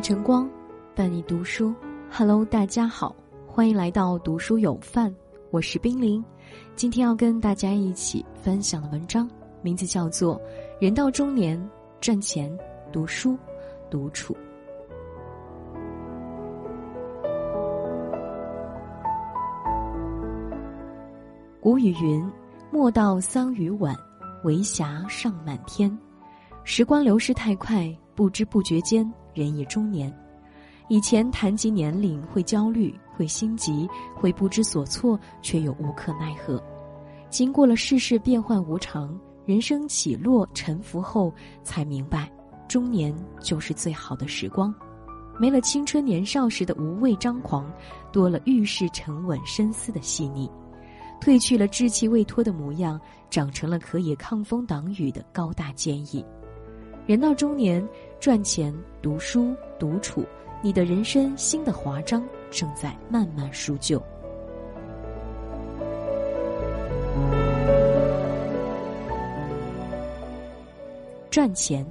晨光，伴你读书。Hello，大家好，欢迎来到读书有范，我是冰凌。今天要跟大家一起分享的文章，名字叫做《人到中年，赚钱、读书、独处》。古语云：“莫道桑榆晚，为霞尚满天。”时光流逝太快，不知不觉间。人已中年，以前谈及年龄会焦虑、会心急、会不知所措，却又无可奈何。经过了世事变幻无常、人生起落沉浮后，才明白，中年就是最好的时光。没了青春年少时的无畏张狂，多了遇事沉稳深思的细腻，褪去了稚气未脱的模样，长成了可以抗风挡雨的高大坚毅。人到中年，赚钱、读书、独处，你的人生新的华章正在慢慢书就。赚钱，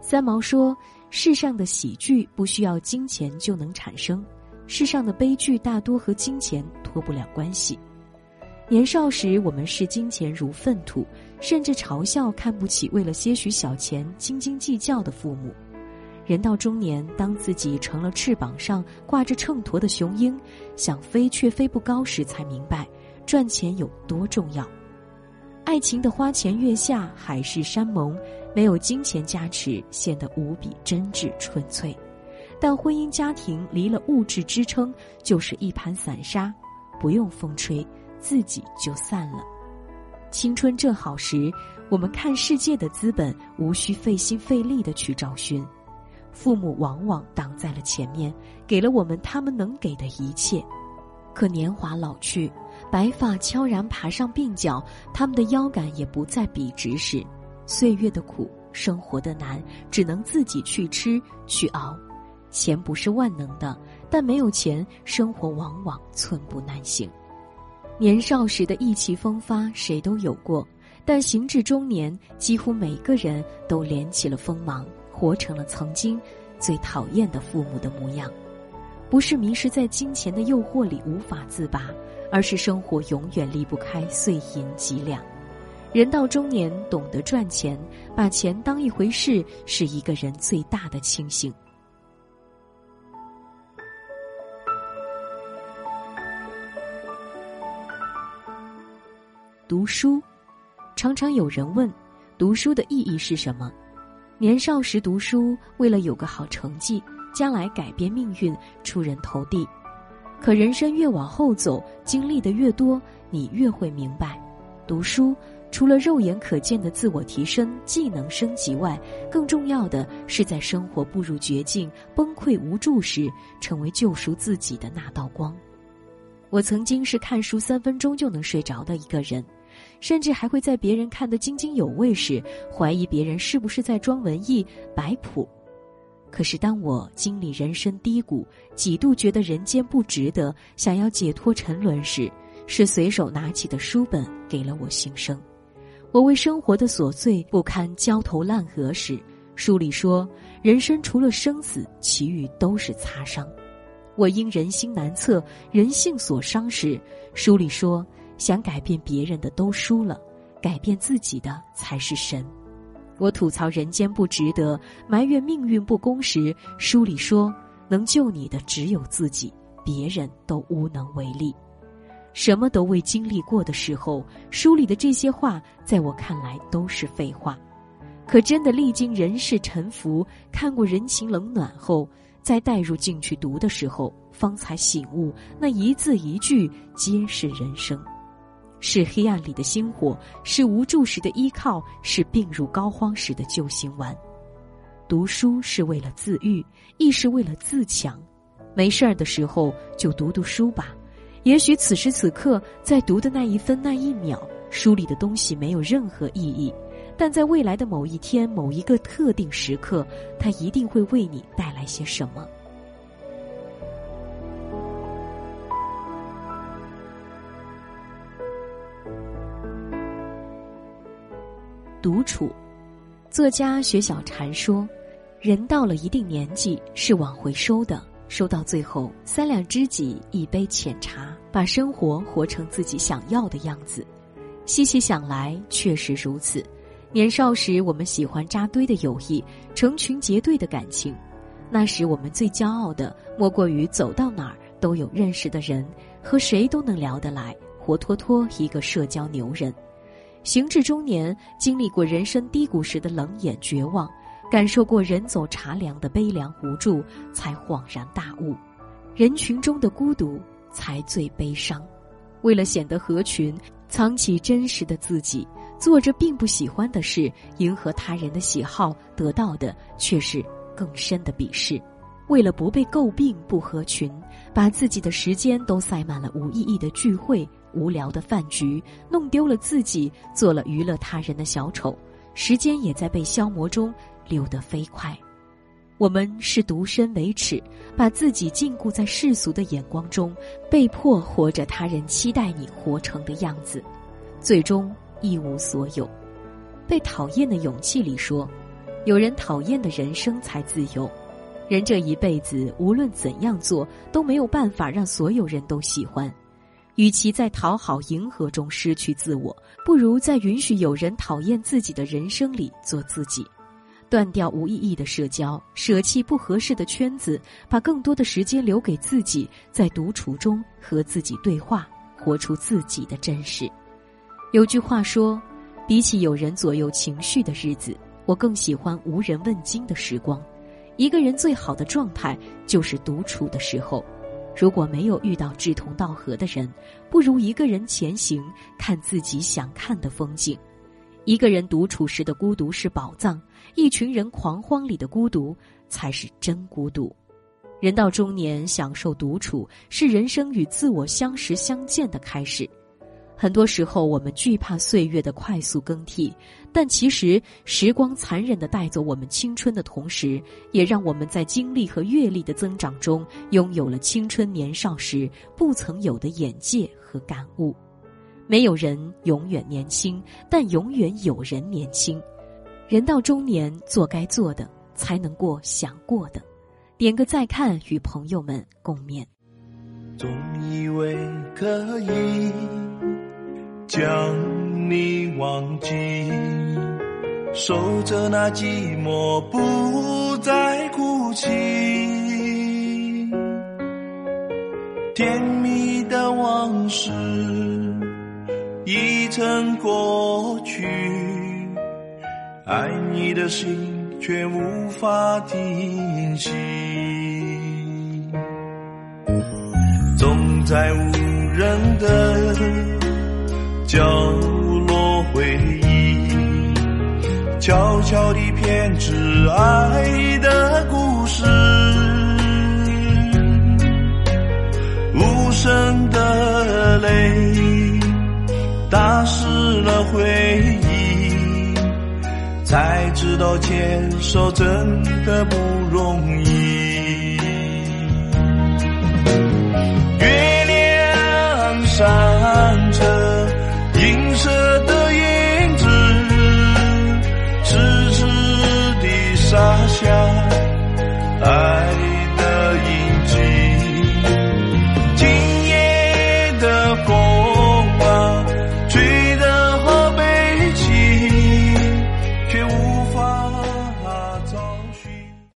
三毛说：“世上的喜剧不需要金钱就能产生，世上的悲剧大多和金钱脱不了关系。”年少时，我们视金钱如粪土，甚至嘲笑看不起为了些许小钱斤斤计较的父母。人到中年，当自己成了翅膀上挂着秤砣的雄鹰，想飞却飞不高时，才明白赚钱有多重要。爱情的花前月下，海誓山盟，没有金钱加持，显得无比真挚纯粹；但婚姻家庭离了物质支撑，就是一盘散沙，不用风吹。自己就散了。青春正好时，我们看世界的资本无需费心费力的去找寻，父母往往挡在了前面，给了我们他们能给的一切。可年华老去，白发悄然爬上鬓角，他们的腰杆也不再笔直时，岁月的苦，生活的难，只能自己去吃去熬。钱不是万能的，但没有钱，生活往往寸步难行。年少时的意气风发，谁都有过；但行至中年，几乎每个人都连起了锋芒，活成了曾经最讨厌的父母的模样。不是迷失在金钱的诱惑里无法自拔，而是生活永远离不开碎银几两。人到中年，懂得赚钱，把钱当一回事，是一个人最大的清醒。读书，常常有人问：读书的意义是什么？年少时读书，为了有个好成绩，将来改变命运，出人头地。可人生越往后走，经历的越多，你越会明白，读书除了肉眼可见的自我提升、技能升级外，更重要的是在生活步入绝境、崩溃无助时，成为救赎自己的那道光。我曾经是看书三分钟就能睡着的一个人。甚至还会在别人看得津津有味时，怀疑别人是不是在装文艺摆谱。可是当我经历人生低谷，几度觉得人间不值得，想要解脱沉沦时，是随手拿起的书本给了我新生。我为生活的琐碎不堪焦头烂额时，书里说：人生除了生死，其余都是擦伤。我因人心难测，人性所伤时，书里说。想改变别人的都输了，改变自己的才是神。我吐槽人间不值得，埋怨命运不公时，书里说能救你的只有自己，别人都无能为力。什么都未经历过的时候，书里的这些话在我看来都是废话。可真的历经人世沉浮，看过人情冷暖后，再带入进去读的时候，方才醒悟，那一字一句皆是人生。是黑暗里的星火，是无助时的依靠，是病入膏肓时的救心丸。读书是为了自愈，亦是为了自强。没事儿的时候就读读书吧。也许此时此刻在读的那一分那一秒，书里的东西没有任何意义，但在未来的某一天、某一个特定时刻，它一定会为你带来些什么。独处，作家雪小禅说：“人到了一定年纪是往回收的，收到最后三两知己一杯浅茶，把生活活成自己想要的样子。细细想来，确实如此。年少时，我们喜欢扎堆的友谊，成群结队的感情。那时我们最骄傲的，莫过于走到哪儿都有认识的人，和谁都能聊得来，活脱脱一个社交牛人。行至中年，经历过人生低谷时的冷眼绝望，感受过人走茶凉的悲凉无助，才恍然大悟：人群中的孤独才最悲伤。为了显得合群，藏起真实的自己。做着并不喜欢的事，迎合他人的喜好，得到的却是更深的鄙视。为了不被诟病不合群，把自己的时间都塞满了无意义的聚会、无聊的饭局，弄丢了自己，做了娱乐他人的小丑，时间也在被消磨中溜得飞快。我们是独身为耻，把自己禁锢在世俗的眼光中，被迫活着他人期待你活成的样子，最终。一无所有，被讨厌的勇气里说：“有人讨厌的人生才自由。”人这一辈子无论怎样做都没有办法让所有人都喜欢。与其在讨好迎合中失去自我，不如在允许有人讨厌自己的人生里做自己，断掉无意义的社交，舍弃不合适的圈子，把更多的时间留给自己，在独处中和自己对话，活出自己的真实。有句话说，比起有人左右情绪的日子，我更喜欢无人问津的时光。一个人最好的状态就是独处的时候。如果没有遇到志同道合的人，不如一个人前行，看自己想看的风景。一个人独处时的孤独是宝藏，一群人狂欢里的孤独才是真孤独。人到中年，享受独处是人生与自我相识相见的开始。很多时候，我们惧怕岁月的快速更替，但其实时光残忍的带走我们青春的同时，也让我们在经历和阅历的增长中，拥有了青春年少时不曾有的眼界和感悟。没有人永远年轻，但永远有人年轻。人到中年，做该做的，才能过想过的。点个再看，与朋友们共勉。总以为可以。将你忘记，守着那寂寞，不再哭泣。甜蜜的往事已成过去，爱你的心却无法停息。总在无人的。角落回忆，悄悄地编织爱的故事。无声的泪打湿了回忆，才知道牵手真的不容易。